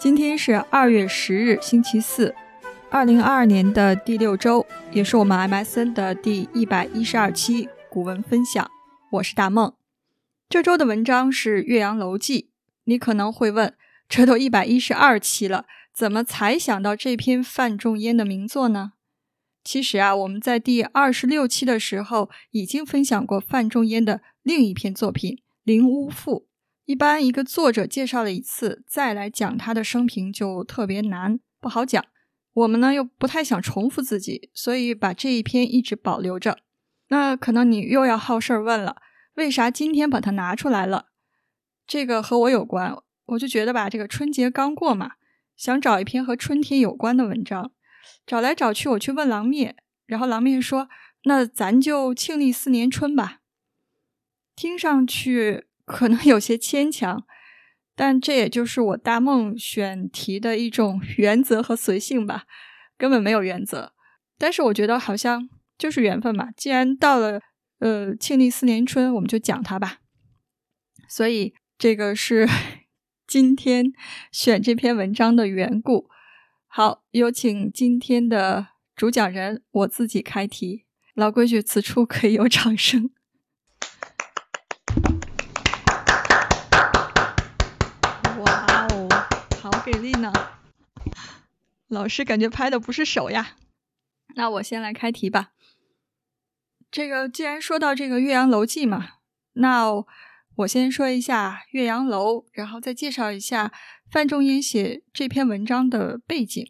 今天是二月十日，星期四，二零二二年的第六周，也是我们 MSN 的第一百一十二期古文分享。我是大梦。这周的文章是《岳阳楼记》。你可能会问，这都一百一十二期了，怎么才想到这篇范仲淹的名作呢？其实啊，我们在第二十六期的时候已经分享过范仲淹的另一篇作品《灵乌赋》。一般一个作者介绍了一次，再来讲他的生平就特别难，不好讲。我们呢又不太想重复自己，所以把这一篇一直保留着。那可能你又要好事儿问了，为啥今天把它拿出来了？这个和我有关，我就觉得吧，这个春节刚过嘛，想找一篇和春天有关的文章，找来找去，我去问郎灭，然后郎灭说：“那咱就庆历四年春吧。”听上去。可能有些牵强，但这也就是我大梦选题的一种 原则和随性吧，根本没有原则。但是我觉得好像就是缘分嘛，既然到了呃庆历四年春，我们就讲它吧。所以这个是 今天选这篇文章的缘故。好，有请今天的主讲人，我自己开题。老规矩，此处可以有掌声。给力呢！老师感觉拍的不是手呀。那我先来开题吧。这个既然说到这个《岳阳楼记》嘛，那我先说一下岳阳楼，然后再介绍一下范仲淹写这篇文章的背景，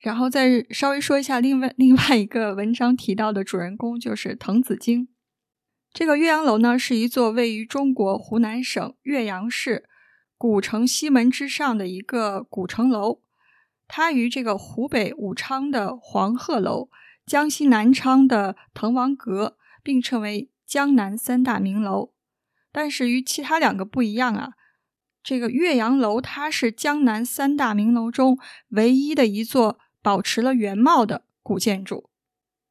然后再稍微说一下另外 另外一个文章提到的主人公，就是滕子京。这个岳阳楼呢，是一座位于中国湖南省岳阳市。古城西门之上的一个古城楼，它与这个湖北武昌的黄鹤楼、江西南昌的滕王阁并称为江南三大名楼。但是与其他两个不一样啊，这个岳阳楼它是江南三大名楼中唯一的一座保持了原貌的古建筑，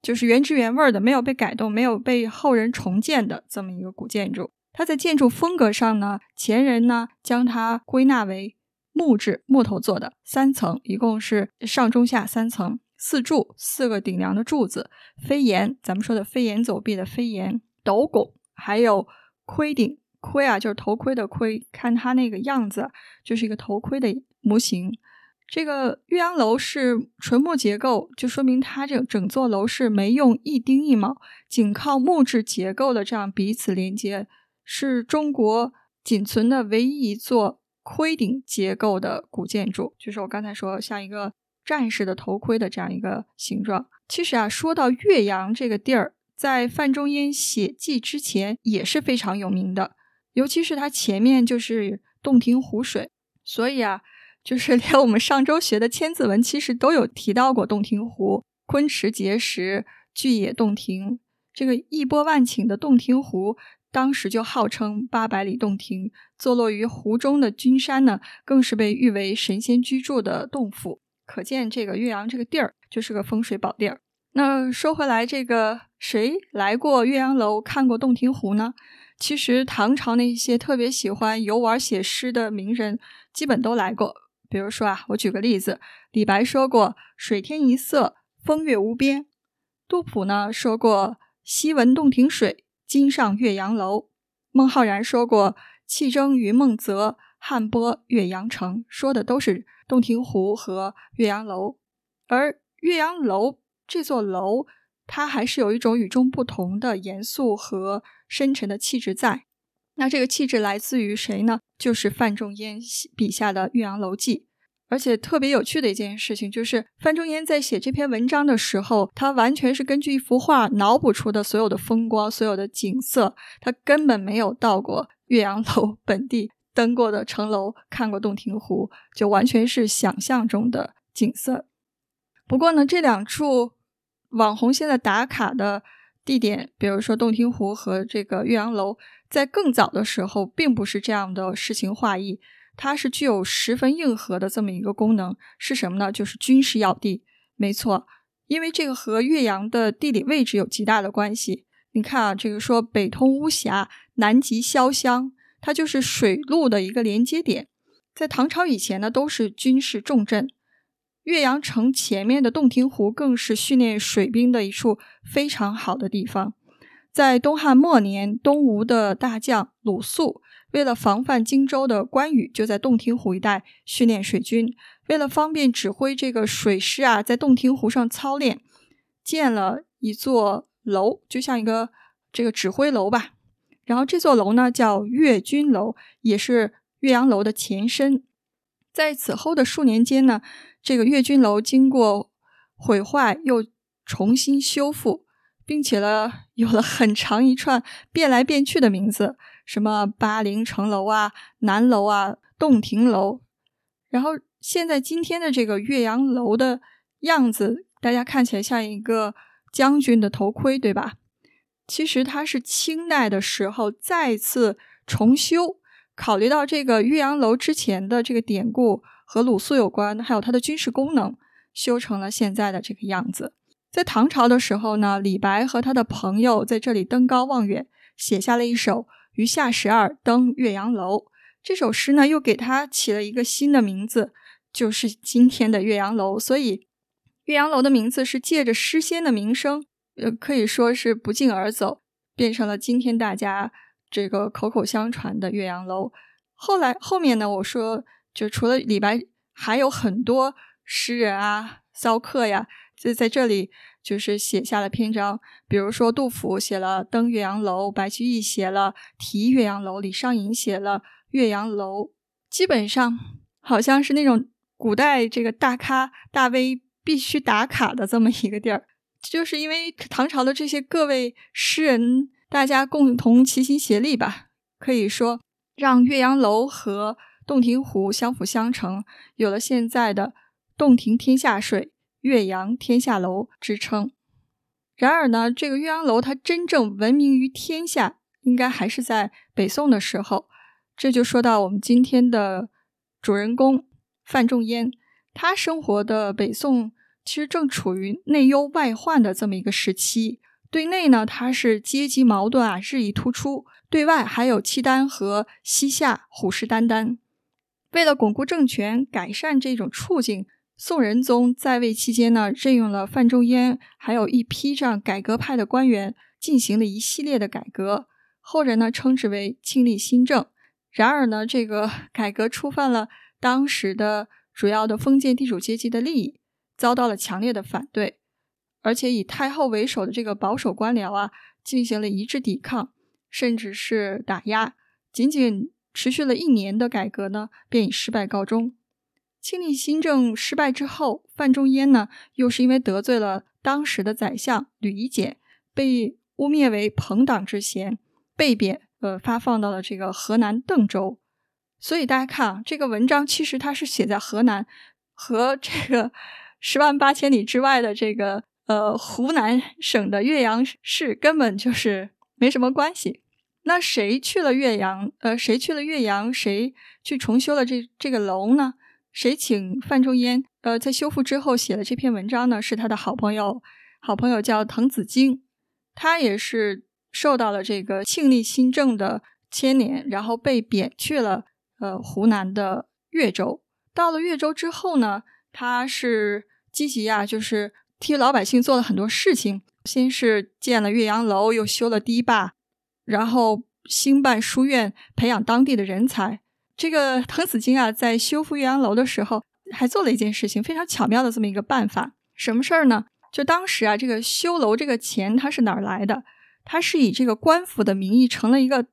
就是原汁原味的，没有被改动、没有被后人重建的这么一个古建筑。它在建筑风格上呢，前人呢将它归纳为木质木头做的三层，一共是上中下三层，四柱四个顶梁的柱子，飞檐，咱们说的飞檐走壁的飞檐，斗拱，还有盔顶，盔啊就是头盔的盔，看它那个样子就是一个头盔的模型。这个岳阳楼是纯木结构，就说明它这整座楼是没用一丁一卯，仅靠木质结构的这样彼此连接。是中国仅存的唯一一座盔顶结构的古建筑，就是我刚才说像一个战士的头盔的这样一个形状。其实啊，说到岳阳这个地儿，在范仲淹写记之前也是非常有名的，尤其是它前面就是洞庭湖水，所以啊，就是连我们上周学的《千字文》其实都有提到过洞庭湖，昆池碣石，巨野洞庭，这个一波万顷的洞庭湖。当时就号称八百里洞庭，坐落于湖中的君山呢，更是被誉为神仙居住的洞府。可见这个岳阳这个地儿就是个风水宝地儿。那说回来，这个谁来过岳阳楼看过洞庭湖呢？其实唐朝那些特别喜欢游玩写诗的名人，基本都来过。比如说啊，我举个例子，李白说过“水天一色，风月无边”；杜甫呢说过“昔闻洞庭水”。今上岳阳楼，孟浩然说过“气蒸云梦泽，汉波岳阳城”，说的都是洞庭湖和岳阳楼。而岳阳楼这座楼，它还是有一种与众不同的严肃和深沉的气质在。那这个气质来自于谁呢？就是范仲淹笔下的《岳阳楼记》。而且特别有趣的一件事情就是，范仲淹在写这篇文章的时候，他完全是根据一幅画脑补出的所有的风光、所有的景色，他根本没有到过岳阳楼本地，登过的城楼，看过洞庭湖，就完全是想象中的景色。不过呢，这两处网红现在打卡的地点，比如说洞庭湖和这个岳阳楼，在更早的时候，并不是这样的诗情画意。它是具有十分硬核的这么一个功能，是什么呢？就是军事要地。没错，因为这个和岳阳的地理位置有极大的关系。你看啊，这个说北通巫峡，南极潇湘，它就是水陆的一个连接点。在唐朝以前呢，都是军事重镇。岳阳城前面的洞庭湖更是训练水兵的一处非常好的地方。在东汉末年，东吴的大将鲁肃为了防范荆州的关羽，就在洞庭湖一带训练水军。为了方便指挥这个水师啊，在洞庭湖上操练，建了一座楼，就像一个这个指挥楼吧。然后这座楼呢叫岳军楼，也是岳阳楼的前身。在此后的数年间呢，这个岳军楼经过毁坏又重新修复，并且呢有了很长一串变来变去的名字，什么巴陵城楼啊、南楼啊、洞庭楼。然后现在今天的这个岳阳楼的样子，大家看起来像一个将军的头盔，对吧？其实它是清代的时候再次重修，考虑到这个岳阳楼之前的这个典故和鲁肃有关，还有它的军事功能，修成了现在的这个样子。在唐朝的时候呢，李白和他的朋友在这里登高望远，写下了一首《余下十二登岳阳楼》。这首诗呢，又给他起了一个新的名字，就是今天的岳阳楼。所以，岳阳楼的名字是借着诗仙的名声。呃，可以说是不胫而走，变成了今天大家这个口口相传的岳阳楼。后来后面呢，我说就除了李白，还有很多诗人啊、骚客呀，就在这里就是写下了篇章。比如说杜甫写了《登岳阳楼》，白居易写了《题岳阳楼》，李商隐写了《岳阳楼》，基本上好像是那种古代这个大咖大 V 必须打卡的这么一个地儿。就是因为唐朝的这些各位诗人，大家共同齐心协力吧，可以说让岳阳楼和洞庭湖相辅相成，有了现在的“洞庭天下水，岳阳天下楼”之称。然而呢，这个岳阳楼它真正闻名于天下，应该还是在北宋的时候。这就说到我们今天的主人公范仲淹，他生活的北宋。其实正处于内忧外患的这么一个时期。对内呢，它是阶级矛盾啊日益突出；对外还有契丹和西夏虎视眈眈。为了巩固政权、改善这种处境，宋仁宗在位期间呢，任用了范仲淹，还有一批这样改革派的官员，进行了一系列的改革。后人呢称之为庆历新政。然而呢，这个 改革触犯了当时的主要的封建地主阶级的利益。遭到了强烈的反对，而且以太后为首的这个保守官僚啊，进行了一致抵抗，甚至是打压。仅仅持续了一年的改革呢，便以失败告终。庆历新政失败之后，范仲淹呢，又是因为得罪了当时的宰相吕夷简，被污蔑为朋党之嫌，被贬，呃，发放到了这个河南邓州。所以大家看啊，这个文章其实它是写在河南，和这个。十万八千里之外的这个呃湖南省的岳阳市根本就是没什么关系。那谁去了岳阳？呃，谁去了岳阳？谁去重修了这这个楼呢？谁请范仲淹？呃，在修复之后写了这篇文章呢？是他的好朋友，好朋友叫滕子京，他也是受到了这个庆历新政的牵连，然后被贬去了呃湖南的岳州。到了岳州之后呢，他是。积极呀，就是替老百姓做了很多事情。先是建了岳阳楼，又修了堤坝，然后兴办书院，培养当地的人才。这个滕子京啊，在修复岳阳楼的时候，还做了一件事情，非常巧妙的这么一个办法。什么事儿呢？就当时啊，这个修楼这个钱，它是哪儿来的？它是以这个官府的名义成了一个，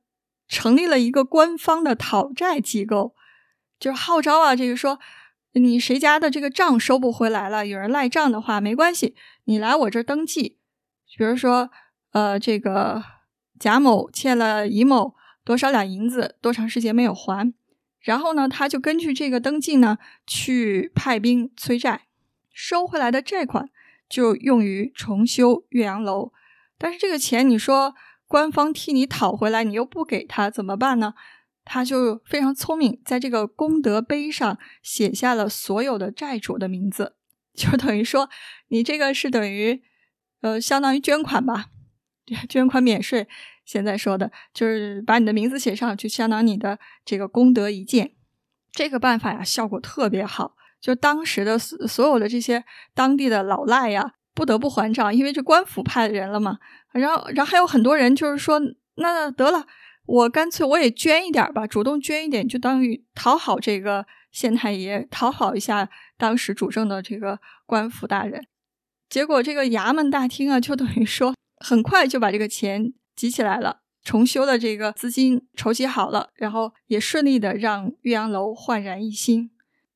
成立了一个官方的讨债机构，就是号召啊，这个说。你谁家的这个账收不回来了？有人赖账的话，没关系，你来我这儿登记。比如说，呃，这个贾某欠了乙某多少两银子，多长时间没有还？然后呢，他就根据这个登记呢，去派兵催债，收回来的债款就用于重修岳阳楼。但是这个钱，你说官方替你讨回来，你又不给他，怎么办呢？他就非常聪明，在这个功德碑上写下了所有的债主的名字，就等于说你这个是等于，呃，相当于捐款吧，捐款免税。现在说的就是把你的名字写上，就相当于你的这个功德一件。这个办法呀，效果特别好。就当时的所所有的这些当地的老赖呀，不得不还账，因为这官府派的人了嘛。然后，然后还有很多人就是说，那得了，我干脆我也捐一点吧，主动捐一点，就等于讨好这个县太爷，讨好一下当时主政的这个官府大人。结果这个衙门大厅啊，就等于说很快就把这个钱集起来了，重修的这个资金筹集好了，然后也顺利的让岳阳楼焕然一新。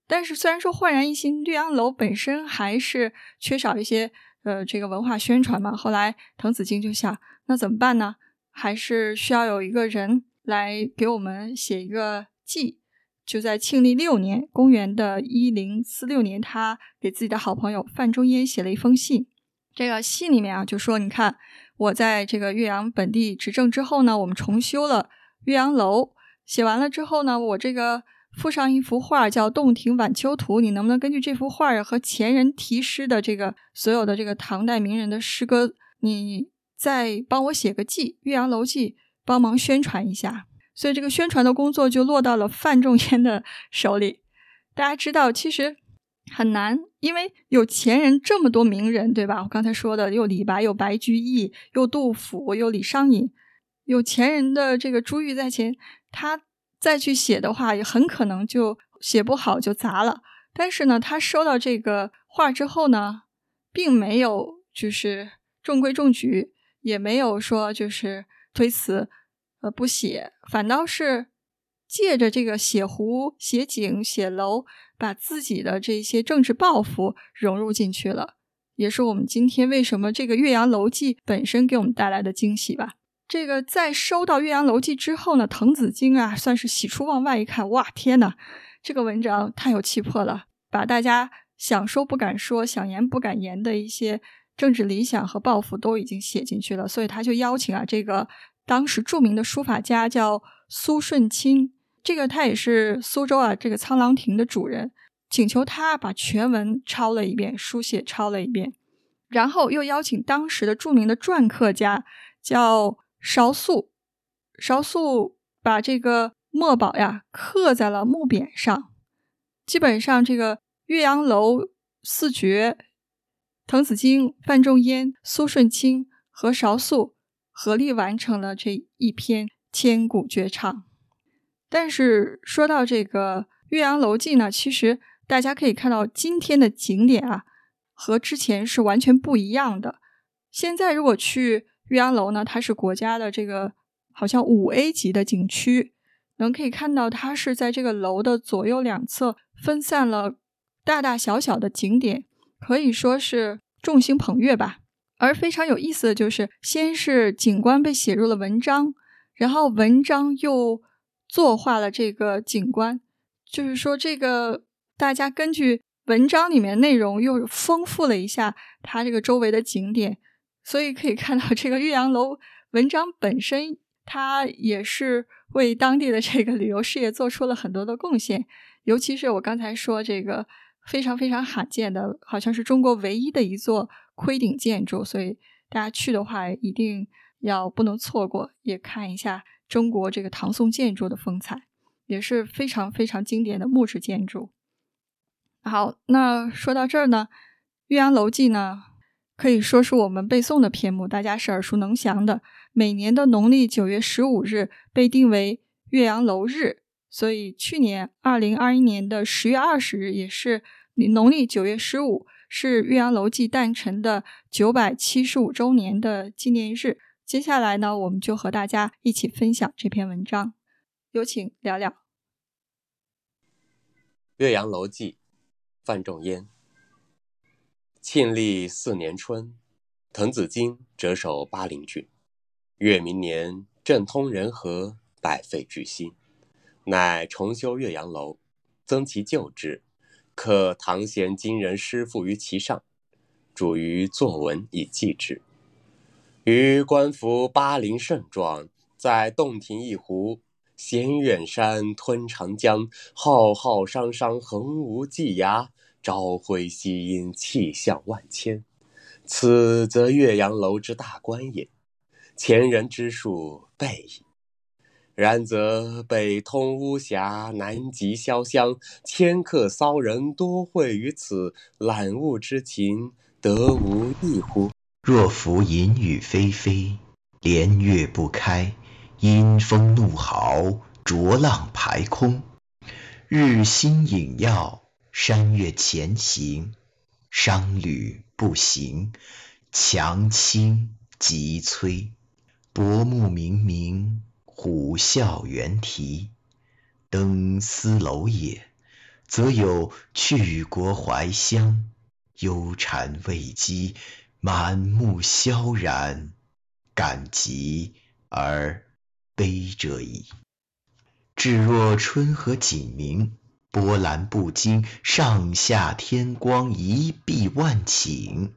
但是虽然说焕然一新，岳阳楼本身还是缺少一些呃这个文化宣传嘛。后来滕子京就想，那怎么办呢？还是需要有一个人来给我们写一个记。就在庆历六年，公元的一零四六年，他给自己的好朋友范仲淹写了一封信。这个信里面啊，就说你看我在这个岳阳本地执政之后呢，我们重修了岳阳楼。写完了之后呢，我这个。附上一幅画叫《洞庭晚秋图》，你能不能根据这幅画和前人题诗的这个所有的这个唐代名人的诗歌，你再帮我写个记《岳阳楼记》，帮忙宣传一下？所以这个宣传的工作就落到了范仲淹的手里。大家知道，其实很难，因为有前人这么多名人，对吧？我刚才说的，有李白，有白居易，有杜甫，有李商隐，有前人的这个珠玉在前，他。再去写的话，也很可能就写不好就砸了。但是呢，他收到这个画之后呢，并没有就是中规中矩，也没有说就是推辞，呃，不写，反倒是借着这个写湖、写景、写楼，把自己的这些政治抱负融入进去了，也是我们今天为什么这个《岳阳楼记》本身给我们带来的惊喜吧。这个在收到《岳阳楼记》之后呢，滕子京啊，算是喜出望外。一看，哇，天哪，这个文章太有气魄了，把大家想说不敢说、想言不敢言的一些政治理想和抱负都已经写进去了。所以他就邀请啊，这个当时著名的书法家叫苏舜钦，这个他也是苏州啊这个沧浪亭的主人，请求他把全文抄了一遍，书写抄了一遍，然后又邀请当时的著名的篆刻家叫。邵素，邵素把这个墨宝呀刻在了木匾上。基本上，这个岳阳楼四绝，滕子京、范仲淹、苏舜钦和邵素合力完成了这一篇千古绝唱。但是说到这个岳阳楼记呢，其实大家可以看到，今天的景点啊和之前是完全不一样的。现在如果去，岳阳楼呢，它是国家的这个好像五 A 级的景区，能可以看到它是在这个楼的左右两侧分散了大大小小的景点，可以说是众星捧月吧。而非常有意思的就是，先是景观被写入了文章，然后文章又作画了这个景观，就是说这个大家根据文章里面内容又丰富了一下它这个周围的景点。所以可以看到，这个岳阳楼文章本身，它也是为当地的这个旅游事业做出了很多的贡献。尤其是我刚才说这个非常非常罕见的，好像是中国唯一的一座盔顶建筑。所以大家去的话，一定要不能错过，也看一下中国这个唐宋建筑的风采，也是非常非常经典的木质建筑。好，那说到这儿呢，《岳阳楼记》呢。可以说是我们背诵的篇目，大家是耳熟能详的。每年的农历九月十五日被定为岳阳楼日，所以去年二零二一年的十月二十日也是农历九月十五，是岳阳楼记诞辰的九百七十五周年的纪念日。接下来呢，我们就和大家一起分享这篇文章，有请聊聊《岳阳楼记》，范仲淹。庆历四年春，滕子京谪守巴陵郡。越明年，政通人和，百废具兴，乃重修岳阳楼，增其旧制，刻唐贤今人诗赋于其上，著于作文以记之。余观夫巴陵胜状，在洞庭一湖，衔远山，吞长江，浩浩汤汤，横无际涯。朝晖夕阴，气象万千，此则岳阳楼之大观也。前人之述备矣。然则北通巫峡，南极潇湘，迁客骚人多会于此，览物之情，得无异乎？若夫淫雨霏霏，连月不开，阴风怒号，浊浪排空，日星隐曜，山岳前行，商旅不行，樯倾楫摧，薄暮冥冥。虎啸猿啼，登斯楼也，则有去国怀乡，忧谗畏讥，满目萧然，感极而悲者矣。至若春和景明，波澜不惊，上下天光，一碧万顷，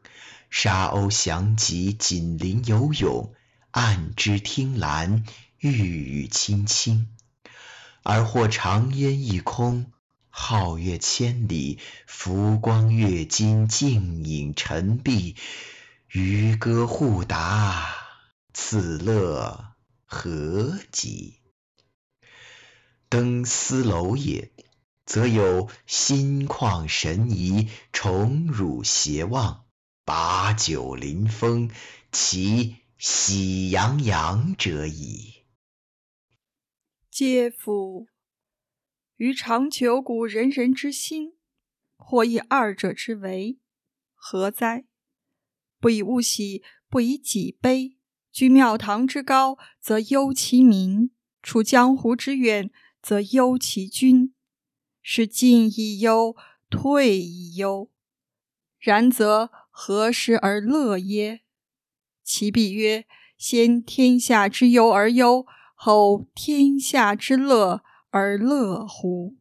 沙鸥翔集，锦鳞游泳，岸芷汀兰。郁郁青青，而或长烟一空，皓月千里，浮光跃金，静影沉璧，渔歌互答，此乐何极？登斯楼也，则有心旷神怡，宠辱偕忘，把酒临风，其喜洋洋者矣。嗟夫！予尝九古仁人之心，或以二者之为，何哉？不以物喜，不以己悲。居庙堂之高，则忧其民；处江湖之远，则忧其君。是进亦忧，退亦忧。然则何时而乐耶？其必曰：先天下之忧而忧。后天下之乐而乐乎？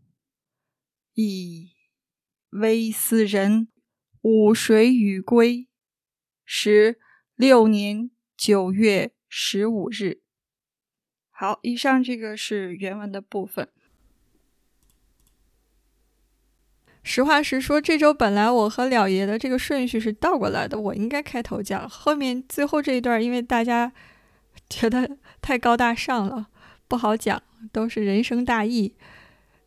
噫！微斯人，吾谁与归？十六年九月十五日。好，以上这个是原文的部分。实话实说，这周本来我和了爷的这个顺序是倒过来的，我应该开头讲，后面最后这一段，因为大家。觉得太高大上了，不好讲，都是人生大义，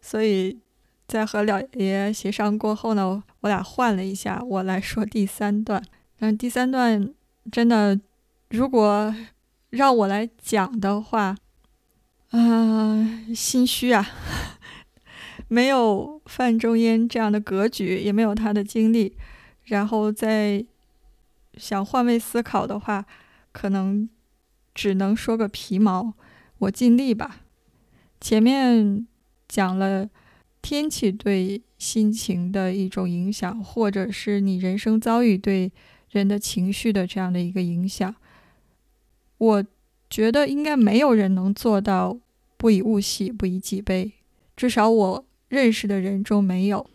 所以在和了爷协商过后呢，我俩换了一下，我来说第三段。但第三段真的，如果让我来讲的话，啊，心虚啊，没有范仲淹这样的格局，也没有他的经历，然后再想换位思考的话，可能。只能说个皮毛，我尽力吧。前面讲了天气对心情的一种影响，或者是你人生遭遇对人的情绪的这样的一个影响。我觉得应该没有人能做到不以物喜，不以己悲，至少我认识的人中没有。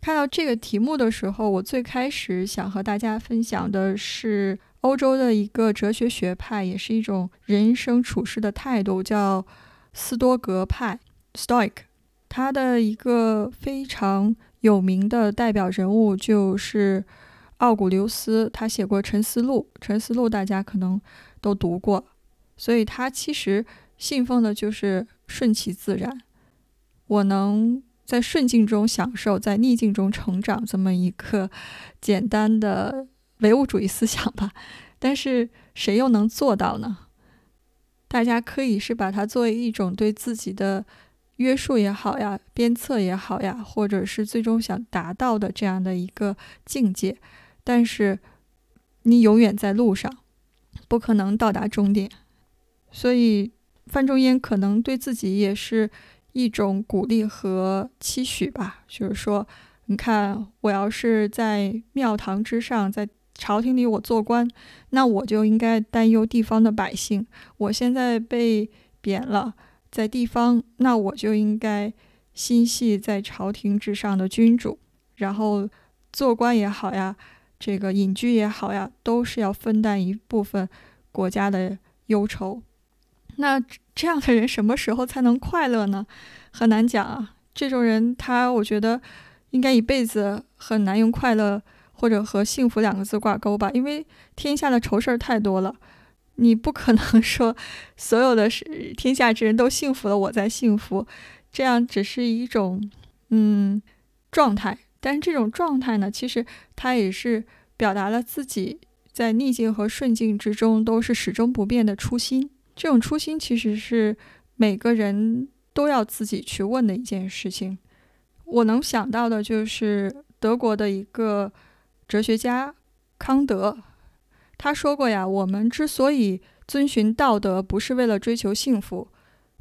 看到这个题目的时候，我最开始想和大家分享的是。欧洲的一个哲学学派，也是一种人生处事的态度，叫斯多格派 （Stoic）。他的一个非常有名的代表人物就是奥古留斯，他写过《沉思录》，《沉思录》大家可能都读过。所以他其实信奉的就是顺其自然，我能在顺境中享受，在逆境中成长，这么一个简单的。唯物主义思想吧，但是谁又能做到呢？大家可以是把它作为一种对自己的约束也好呀，鞭策也好呀，或者是最终想达到的这样的一个境界。但是你永远在路上，不可能到达终点。所以范仲淹可能对自己也是一种鼓励和期许吧，就是说，你看，我要是在庙堂之上，在朝廷里我做官，那我就应该担忧地方的百姓。我现在被贬了，在地方，那我就应该心系在朝廷之上的君主。然后做官也好呀，这个隐居也好呀，都是要分担一部分国家的忧愁。那这样的人什么时候才能快乐呢？很难讲啊。这种人，他我觉得应该一辈子很难用快乐。或者和幸福两个字挂钩吧，因为天下的愁事儿太多了。你不可能 说所有的是天下之人都幸福了，我在幸福，这样只是一种嗯状态。但这种状态呢，其实它也是表达了自己在逆境和顺境之中都是始终不变的初心。这种初心其实是每个人都要自己去问的一件事情。我能想到的就是德国的一个哲学家康德。他说过呀，我们之所以遵循道德，不是为了追求幸福。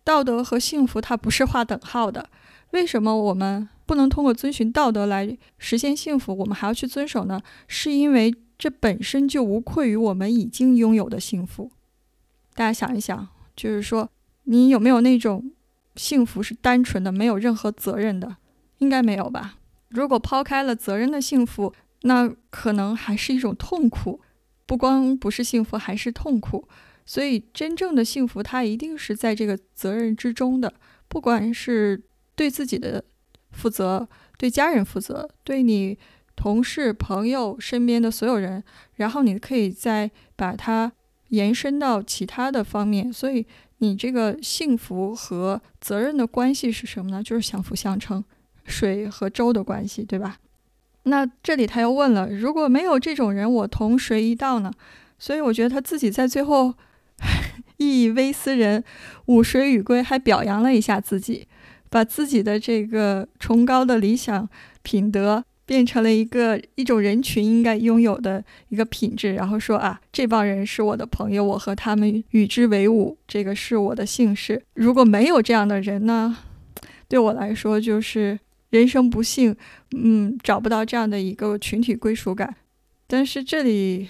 道德和幸福它不是划等号的。为什么我们不能通过遵循道德来实现幸福？我们还要去遵守呢？是因为这本身就无愧于我们已经拥有的幸福。大家想一想，就是说，你有没有那种幸福是单纯的，没有任何责任的？应该没有吧？如果抛开了责任的幸福，那可能还是一种痛苦。不光不是幸福，还是痛苦。所以，真正的幸福，它一定是在这个责任之中的。不管是对自己的负责，对家人负责，对你同事、朋友身边的所有人，然后你可以再把它延伸到其他的方面。所以，你这个幸福和责任的关系是什么呢？就是相辅相成，水和粥的关系，对吧？那这里他又问了：如果没有这种人，我同谁一道呢？所以我觉得他自己在最后 以微斯人，吾谁与归，还表扬了一下自己，把自己的这个崇高的理想品德变成了一个一种人群应该拥有的一个品质，然后说啊，这帮人是我的朋友，我和他们与之为伍，这个是我的幸事。如果没有这样的人呢，对我来说就是。人生不幸，嗯，找不到这样的一个群体归属感。但是这里，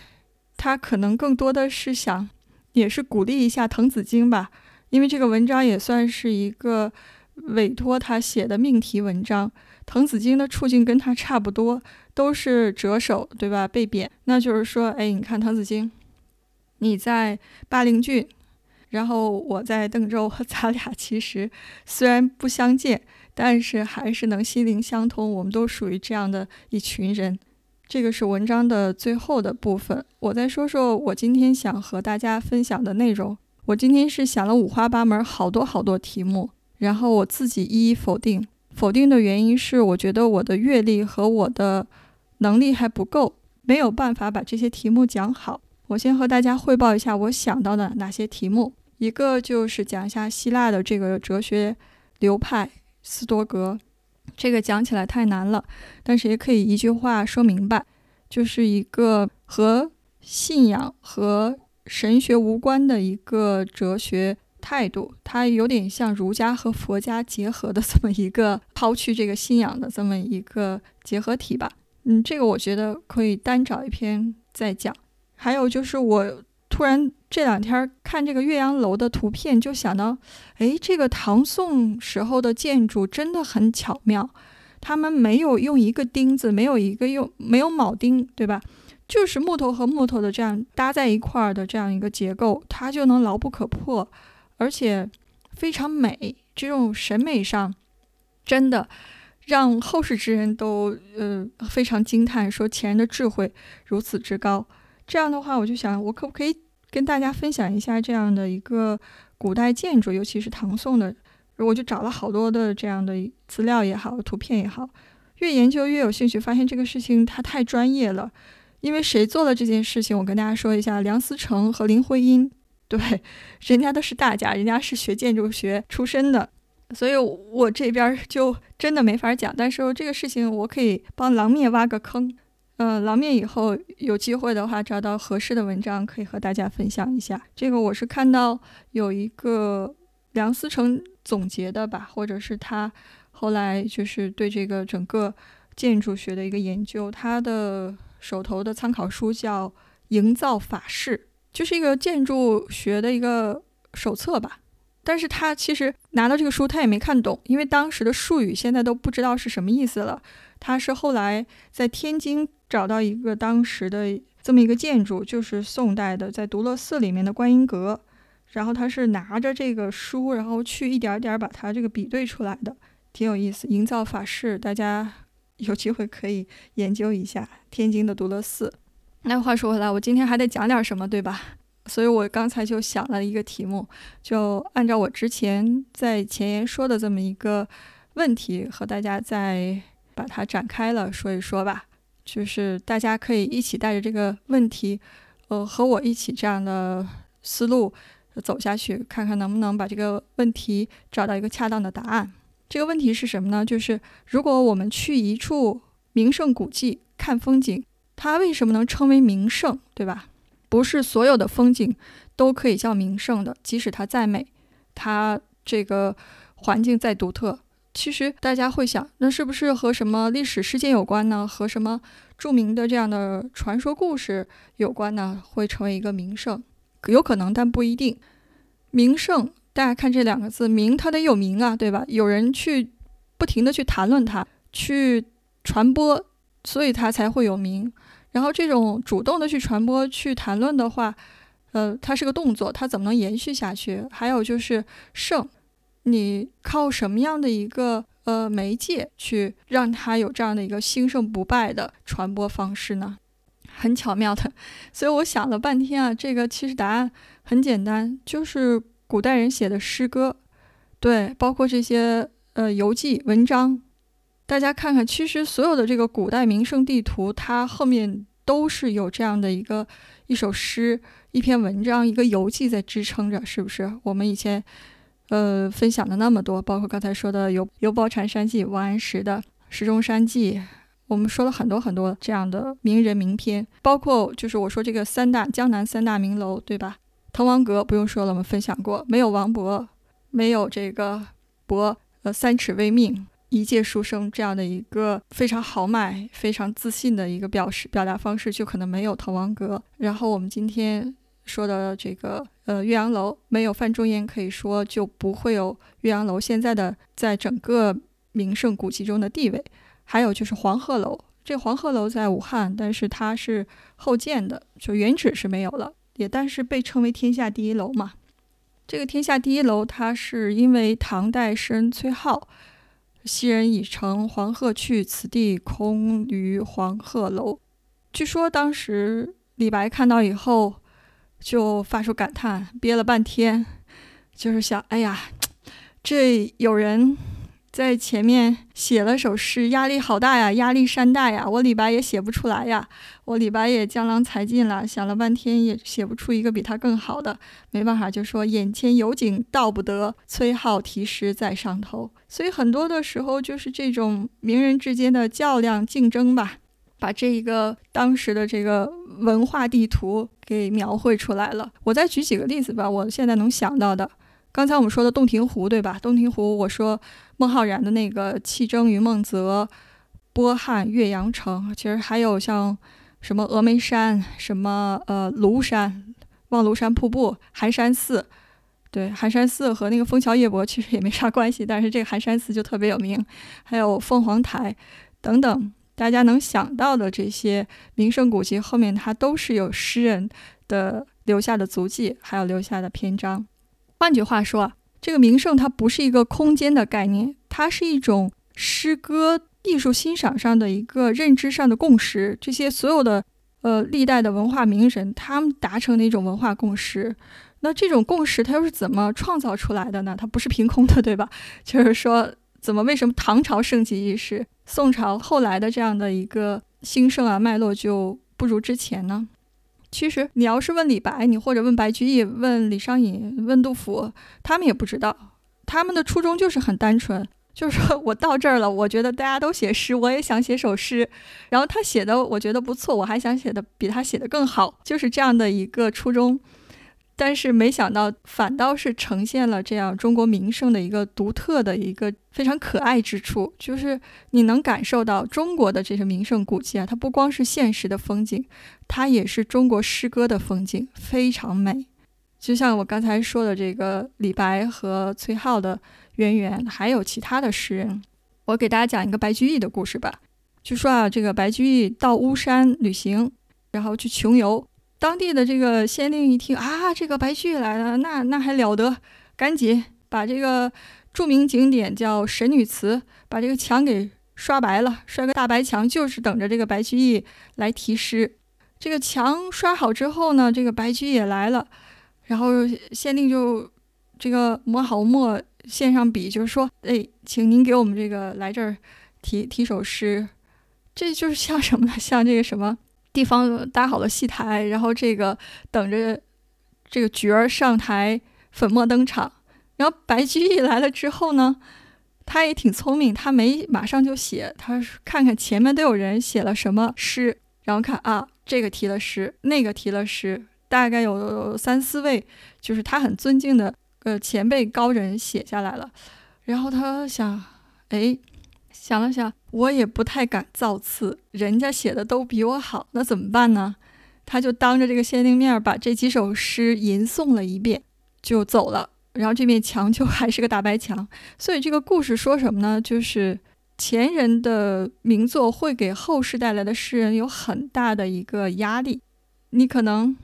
他可能更多的是想，也是鼓励一下滕子京吧，因为这个文章也算是一个委托他写的命题文章。滕子京的处境跟他差不多，都是折首，对吧？被贬，那就是说，哎，你看滕子京，你在巴陵郡，然后我在邓州，咱俩 其实虽然不相见。但是还是能心灵相通，我们都属于这样的一群人。这个是文章的最后的部分。我再说说我今天想和大家分享的内容。我今天是想了五花八门，好多好多题目，然后我自己一一否定。否定的原因是，我觉得我的阅历和我的能力还不够，没有办法把这些题目讲好。我先和大家汇报一下我想到的哪些题目。一个就是讲一下希腊的这个哲学流派。斯多格，这个讲起来太难了，但是也可以一句话说明白，就是一个和信仰和神学无关的一个哲学态度，它有点像儒家和佛家结合的 这么一个抛去这个信仰的这么一个结合体吧。嗯，这个我觉得可以单找一篇再讲。还有就是我。突然这两天看这个岳阳楼的图片，就想到，哎，这个唐宋时候的建筑真的很巧妙。他们没有用一个钉子，没有一个用没有铆钉，对吧？就是木头和木头的这样搭在一块儿的这样一个结构，它就能牢不可破，而且非常美。这种审美上，真的让后世之人都呃非常惊叹，说前人的智慧如此之高。这样的话，我就想，我可不可以跟大家分享一下这样的一个古代建筑，尤其是唐宋的？我就找了好多的这样的资料也好，图片也好，越研究越有兴趣，发现这个事情它太专业了。因为谁做了这件事情？我跟大家说一下，梁思成和林徽因，对，人家都是大家，人家是学建筑学出身的，所以我这边就真的没法讲。但是这个事情，我可以帮狼灭挖个坑。嗯，狼面以后有机会的话，找到合适的文章可以和大家分享一下。这个我是看到有一个梁思成总结的吧，或者是他后来就是对这个整个建筑学的一个研究，他的手头的参考书叫《营造法式》，就是一个建筑学的一个手册吧。但是他其实拿到这个书，他也没看懂，因为当时的术语现在都不知道是什么意思了。他是后来在天津。找到一个当时的这么一个建筑，就是宋代的，在独乐寺里面的观音阁。然后他是拿着这个书，然后去一点点把它这个比对出来的，挺有意思。营造法式，大家有机会可以研究一下天津的独乐寺。那话说回来，我今天还得讲点什么，对吧？所以我刚才就想了一个题目，就按照我之前在前言说的这么一个问题，和大家再把它展开了说一说吧。就是大家可以一起带着这个问题，呃，和我一起这样的思路走下去，看看能不能把这个问题找到一个恰当的答案。这个问题是什么呢？就是如果我们去一处名胜古迹看风景，它为什么能称为名胜，对吧？不是所有的风景都可以叫名胜的，即使它再美，它这个环境再独特，其实大家会想，那是不是和什么历史事件有关呢？和什么著名的这样的传说故事有关呢？会成为一个名胜，有可能，但不一定。名胜，大家看这两个字，名它得有名啊，对吧？有人去不停的去谈论它，去传播，所以它才会有名。然后这种主动的去传播、去谈论的话，呃，它是个动作，它怎么能延续下去？还有就是胜，你靠什么样的一个呃媒介去让它有这样的一个兴盛不败的传播方式呢？很巧妙的，所以我想了半天啊，这个其实答案很简单，就是古代人写的诗歌，对，包括这些呃游记文章。大家看看，其实所有的这个古代名胜地图，它后面都是有这样的一个一首诗、一篇文章、一个游记在支撑着，是不是？我们以前呃分享的那么多，包括刚才说的《游游褒禅山记》，王安石的《石钟山记》，我们说了很多很多这样的名人名篇，包括就是我说这个三大江南三大名楼，对吧？滕王阁不用说了，我们分享过，没有王勃，没有这个博，呃，三尺微命。一介书生这样的一个非常豪迈、非常自信的一个表示表达方式，就可能没有滕王阁。然后我们今天说的这个呃岳阳楼，没有范仲淹，可以说就不会有岳阳楼现在的在整个名胜古迹中的地位。还有就是黄鹤楼，这黄鹤楼在武汉，但是它是后建的，就原址是没有了，也但是被称为天下第一楼嘛。这个天下第一楼，它是因为唐代诗人崔颢。昔人已乘黄鹤去，此地空余黄鹤楼。据说当时李白看到以后，就发出感叹，憋了半天，就是想：哎呀，这有人。在前面写了首诗，压力好大呀，压力山大呀，我李白也写不出来呀，我李白也江郎才尽了，想了半天也写不出一个比他更好的，没办法，就说眼前有景道不得，崔颢题诗在上头。所以很多的时候就是这种名人之间的较量竞争吧，把这一个当时的这个文化地图给描绘出来了。我再举几个例子吧，我现在能想到的。刚才我们说的洞庭湖，对吧？洞庭湖，我说孟浩然的那个“气蒸于孟泽，波撼岳阳城”，其实还有像什么峨眉山、什么呃庐山、望庐山瀑布、寒山寺。对，寒山寺和那个枫桥夜泊其实也没啥关系，但是这个寒山寺就特别有名。还有凤凰台等等，大家能想到的这些名胜古迹，后面它都是有诗人的留下的足迹，还有留下的篇章。换句话说，这个名胜它不是一个空间的概念，它是一种诗歌艺术欣赏上的一个认知上的共识。这些所有的呃历代的文化名人，他们达成的一种文化共识。那这种共识它又是怎么创造出来的呢？它不是凭空的，对吧？就是说，怎么为什么唐朝盛极一时，宋朝后来的这样的一个兴盛啊脉络就不如之前呢？其实你要是问李白，你或者问白居易、问李商隐、问杜甫，他们也不知道。他们的初衷就是很单纯，就是说我到这儿了，我觉得大家都写诗，我也想写首诗。然后他写的我觉得不错，我还想写的比他写的更好，就是这样的一个初衷。但是没想到，反倒是呈现了这样中国名胜的一个独特的一个非常可爱之处，就是你能感受到中国的这些名胜古迹啊，它不光是现实的风景，它也是中国诗歌的风景，非常美。就像我刚才说的这个李白和崔颢的渊源，还有其他的诗人，我给大家讲一个白居易的故事吧。据说啊，这个白居易到巫山旅行，然后去穷游。当地的这个县令一听啊，这个白居易来了，那那还了得，赶紧把这个著名景点叫神女祠，把这个墙给刷白了，刷个大白墙，就是等着这个白居易来题诗。这个墙刷好之后呢，这个白居易也来了，然后县令就这个磨好墨，献上笔，就是说，哎，请您给我们这个来这儿题题首诗。这就是像什么呢？像这个什么地方搭好了戏台，然后这个等着这个角儿上台粉墨登场。然后白居易来了之后呢，他也挺聪明，他没马上就写，他看看前面都有人写了什么诗，然后看啊，这个提了诗，那个提了诗，大概有三四位，就是他很尊敬的呃前辈高人写下来了。然后他想，哎。想了想，我也不太敢造次，人家写的都比我好，那怎么办呢？他就当着这个县令面把这几首诗吟诵了一遍，就走了。然后这面墙就还是个大白墙。所以这个故事说什么呢？就是前人的名作会给后世带来的诗人有很大的一个压力。你可能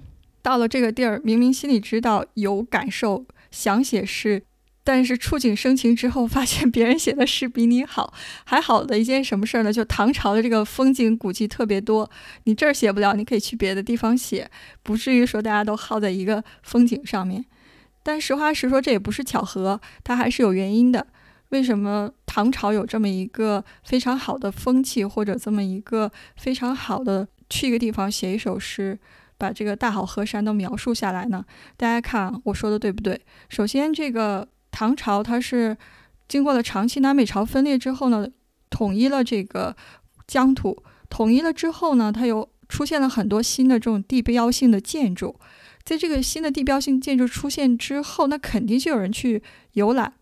到了这个地儿，明明心里知道有感受，想写诗。但是触景生情之后，发现别人写的诗比你好，还好的一件什么事儿呢？就唐朝的这个风景古迹特别多，你这儿写不了，你可以去别的地方写，不至于说大家都耗在一个风景上面。但实话实说，这也不是巧合，它还是有原因的。为什么唐朝有这么一个非常好的风气，或者这么一个非常好的去一个地方写一首诗，把这个大好河山都描述下来呢？大家看我说的对不对？首先这个。唐朝它是经过了长期南北朝分裂之后呢，统一了这个疆土。统一了之后呢，它又出现了很多新的这种地标性的建筑。在这个新的地标性建筑出现之后，那肯定就有人去游览、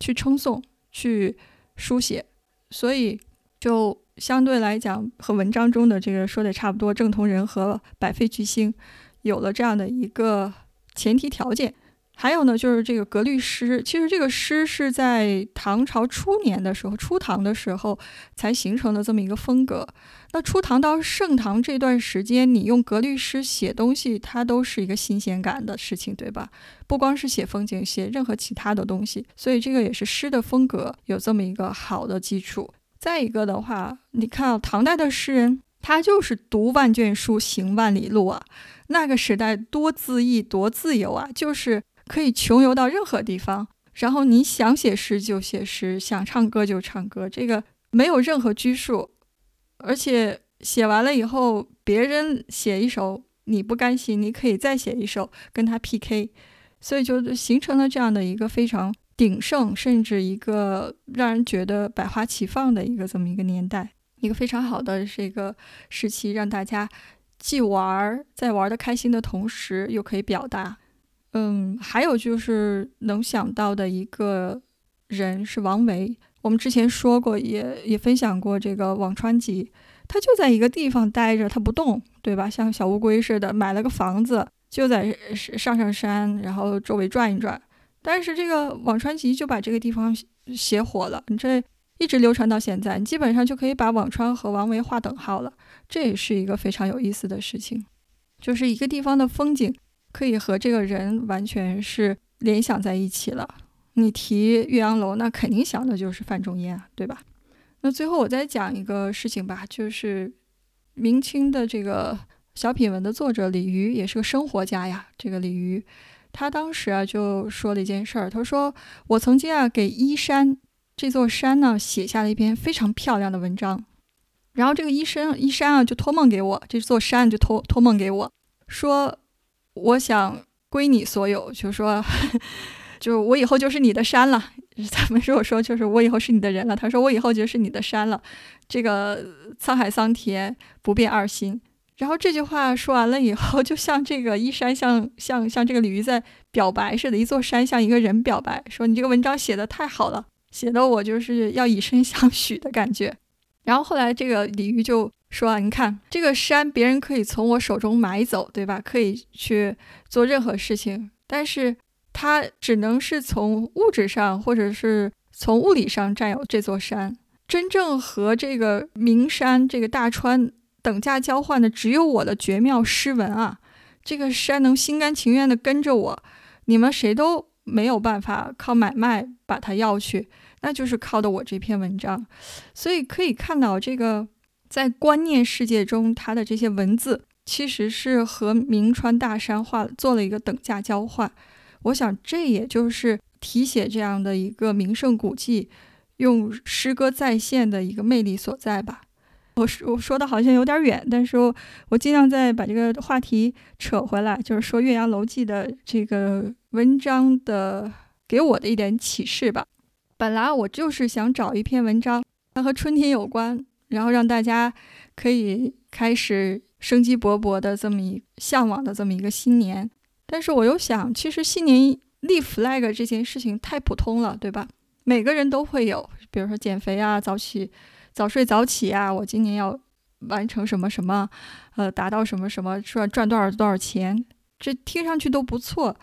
去称颂、去书写。所以就相对来讲，和文章中的这个说的差不多，正同人和，百废俱兴，有了这样的一个前提条件。还有呢，就是这个格律诗。其实这个诗是在唐朝初年的时候，初唐的时候才形成的这么一个风格。那初唐到盛唐这段时间，你用格律诗写东西，它都是一个新鲜感的事情，对吧？不光是写风景，写任何其他的东西。所以这个也是诗的风格有这么一个好的基础。再一个的话，你看唐代的诗人，他就是读万卷书，行万里路啊。那个时代多恣意，多自由啊，就是。可以穷游到任何地方，然后你想写诗就写诗，想唱歌就唱歌，这个没有任何拘束，而且写完了以后，别人写一首你不甘心，你可以再写一首跟他 PK，所以就形成了这样的一个非常鼎盛，甚至一个让人觉得百花齐放的一个这么一个年代，一个非常好的这个时期，让大家既玩在玩的开心的同时，又可以表达。嗯，还有就是能想到的一个人是王维。我们之前说过，也也分享过这个《辋川集》，他就在一个地方待着，他不动，对吧？像小乌龟似的，买了个房子，就在上上山，然后周围转一转。但是这个《辋川集》就把这个地方写火了，你这一直流传到现在，你基本上就可以把辋川和王维划等号了。这也是一个非常有意思的事情，就是一个地方的风景。可以和这个人完全是联想在一起了。你提岳阳楼，那肯定想的就是范仲淹，对吧？那最后我再讲一个事情吧，就是明清的这个小品文的作者李渔也是个生活家呀。这个李渔，他当时啊就说了一件事儿，他说：“我曾经啊给依山这座山呢写下了一篇非常漂亮的文章，然后这个依山依山啊就托梦给我，这座山就托托梦给我说。”我想归你所有，就说，就我以后就是你的山了。他们如果说就是我以后是你的人了，他说我以后就是你的山了。这个沧海桑田不变二心。然后这句话说完了以后，就像这个一山像像像这个鲤鱼在表白似的，一座山向一个人表白，说你这个文章写的太好了，写的我就是要以身相许的感觉。然后后来这个鲤鱼就。说啊，你看这个山，别人可以从我手中买走，对吧？可以去做任何事情，但是它只能是从物质上或者是从物理上占有这座山。真正和这个名山、这个大川等价交换的，只有我的绝妙诗文啊！这个山能心甘情愿地跟着我，你们谁都没有办法靠买卖把它要去，那就是靠的我这篇文章。所以可以看到这个。在观念世界中，他的这些文字其实是和名川大山画做了一个等价交换。我想，这也就是题写这样的一个名胜古迹，用诗歌再现的一个魅力所在吧。我说我说的好像有点远，但是我我尽量再把这个话题扯回来，就是说《岳阳楼记》的这个文章的给我的一点启示吧。本来我就是想找一篇文章，它和春天有关，然后让大家可以开始生机勃勃的这么一向往的这么一个新年。但是我又想，其实新年立 flag 这件事情太普通了，对吧？每个人都会有，比如说减肥啊，早起。早睡早起啊！我今年要完成什么什么，呃，达到什么什么，赚赚多少多少钱，这听上去都不错。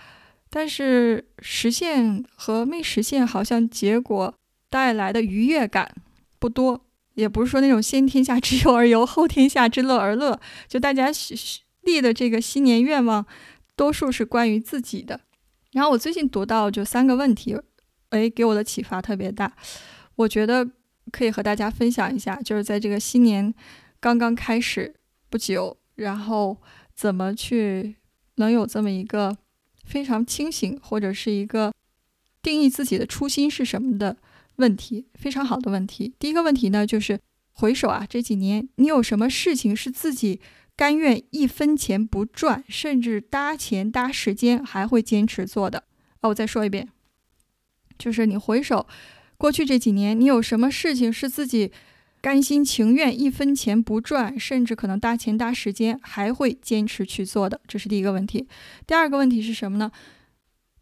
但是实现和没实现，好像结果带来的愉悦感不多，也不是说那种先天下之忧而忧，后天下之乐而乐。就大家立的这个新年愿望，多数是关于自己的。然后我最近读到就三个问题，哎，给我的启发特别大。我觉得。可以和大家分享一下，就是在这个新年刚刚开始不久，然后怎么去能有这么一个非常清醒，或者是一个定义自己的初心是什么的问题，非常好的问题。第一个问题呢，就是回首啊这几年，你有什么事情是自己甘愿一分钱不赚，甚至搭钱搭时间还会坚持做的？哦，我再说一遍，就是你回首。过去这几年，你有什么事情是自己甘心情愿一分钱不赚，甚至可能搭钱搭时间还会坚持去做的？这是第一个问题。第二个问题是什么呢？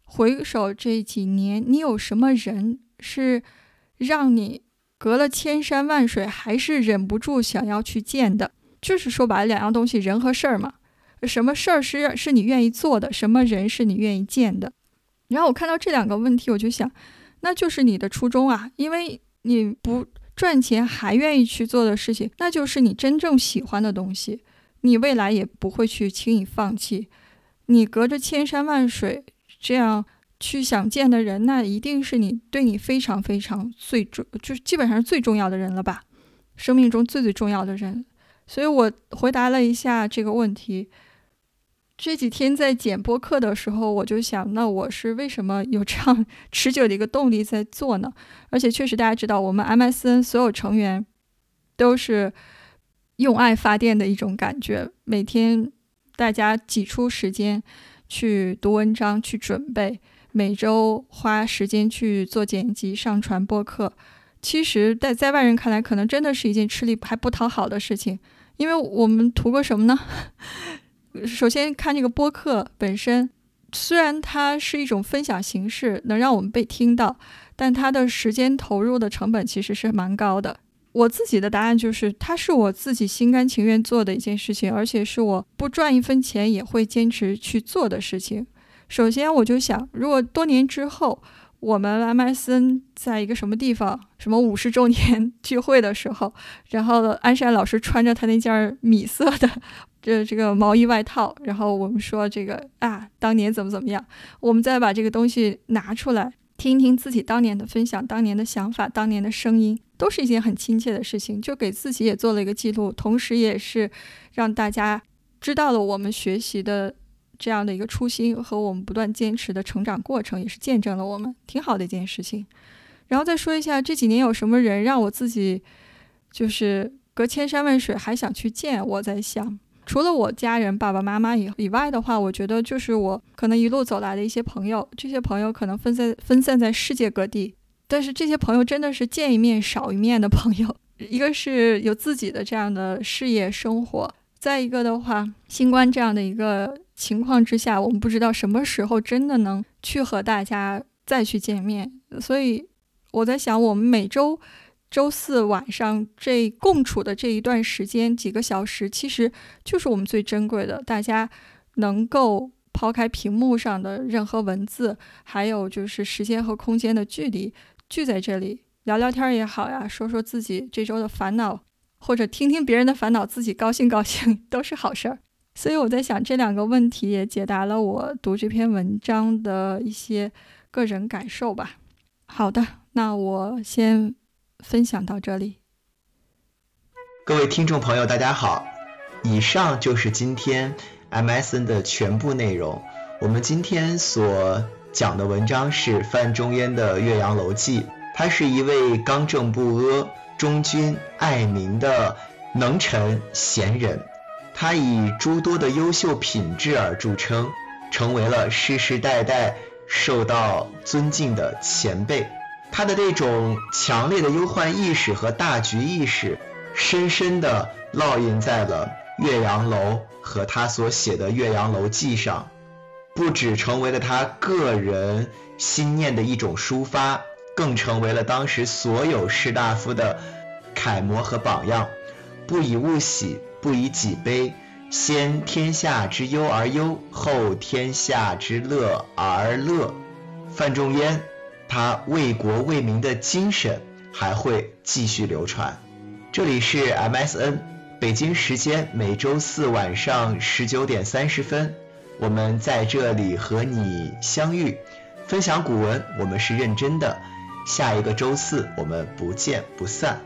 回首这几年，你有什么人是让你隔了千山万水还是忍不住想要去见的？就是说白了，两样东西，人和事儿嘛。什么事儿是是你愿意做的？什么人是你愿意见的？然后我看到这两个问题，我就想。那就是你的初衷啊，因为你不赚钱还愿意去做的事情，那就是你真正喜欢的东西，你未来也不会去轻易放弃。你隔着千山万水这样去想见的人，那一定是你对你非常非常最重，就是基本上是最重要的人了吧？生命中最最重要的人。所以我回答了一下这个问题。这几天在剪播客的时候，我就想，那我是为什么有这样持久的一个动力在做呢？而且确实，大家知道，我们 MSN 所有成员都是用爱发电的一种感觉。每天大家挤出时间去读文章、去准备，每周花时间去做剪辑、上传播客。其实，在在外人看来，可能真的是一件吃力还不讨好的事情，因为我们图个什么呢？首先看这个播客本身，虽然它是一种分享形式，能让我们被听到，但它的时间投入的成本其实是蛮高的。我自己的答案就是，它是我自己心甘情愿做的一件事情，而且是我不赚一分钱也会坚持去做的事情。首先，我就想，如果多年之后，我们 MSN 在一个什么地方，什么五十周年聚会的时候，然后安山老师穿着他那件米色的这这个毛衣外套，然后我们说这个啊，当年怎么怎么样，我们再把这个东西拿出来听一听自己当年的分享，当年的想法，当年的声音，都是一件很亲切的事情，就给自己也做了一个记录，同时也是让大家知道了我们学习的。这样的一个初心和我们不断坚持的成长过程，也是见证了我们挺好的一件事情。然后再说一下这几年有什么人让我自己就是隔千山万水还想去见。我在想，除了我家人爸爸妈妈以以外的话，我觉得就是我可能一路走来的一些朋友。这些朋友可能分散分散在世界各地，但是这些朋友真的是见一面少一面的朋友。一个是有自己的这样的事业生活，再一个的话，新冠这样的一个。情况之下，我们不知道什么时候真的能去和大家再去见面，所以我在想，我们每周周四晚上这共处的这一段时间，几个小时，其实就是我们最珍贵的。大家能够抛开屏幕上的任何文字，还有就是时间和空间的距离，聚在这里聊聊天也好呀，说说自己这周的烦恼，或者听听别人的烦恼，自己高兴高兴，都是好事儿。所以我在想，这两个问题也解答了我读这篇文章的一些个人感受吧。好的，那我先分享到这里。各位听众朋友，大家好，以上就是今天 MSN 的全部内容。我们今天所讲的文章是范仲淹的《岳阳楼记》，他是一位刚正不阿、忠君爱民的能臣贤人。他以诸多的优秀品质而著称，成为了世世代代受到尊敬的前辈。他的这种强烈的忧患意识和大局意识，深深地烙印在了岳阳楼和他所写的《岳阳楼记》上，不只成为了他个人心念的一种抒发，更成为了当时所有士大夫的楷模和榜样。不以物喜。不以己悲，先天下之忧而忧，后天下之乐而乐。范仲淹，他为国为民的精神还会继续流传。这里是 MSN，北京时间每周四晚上十九点三十分，我们在这里和你相遇，分享古文，我们是认真的。下一个周四，我们不见不散。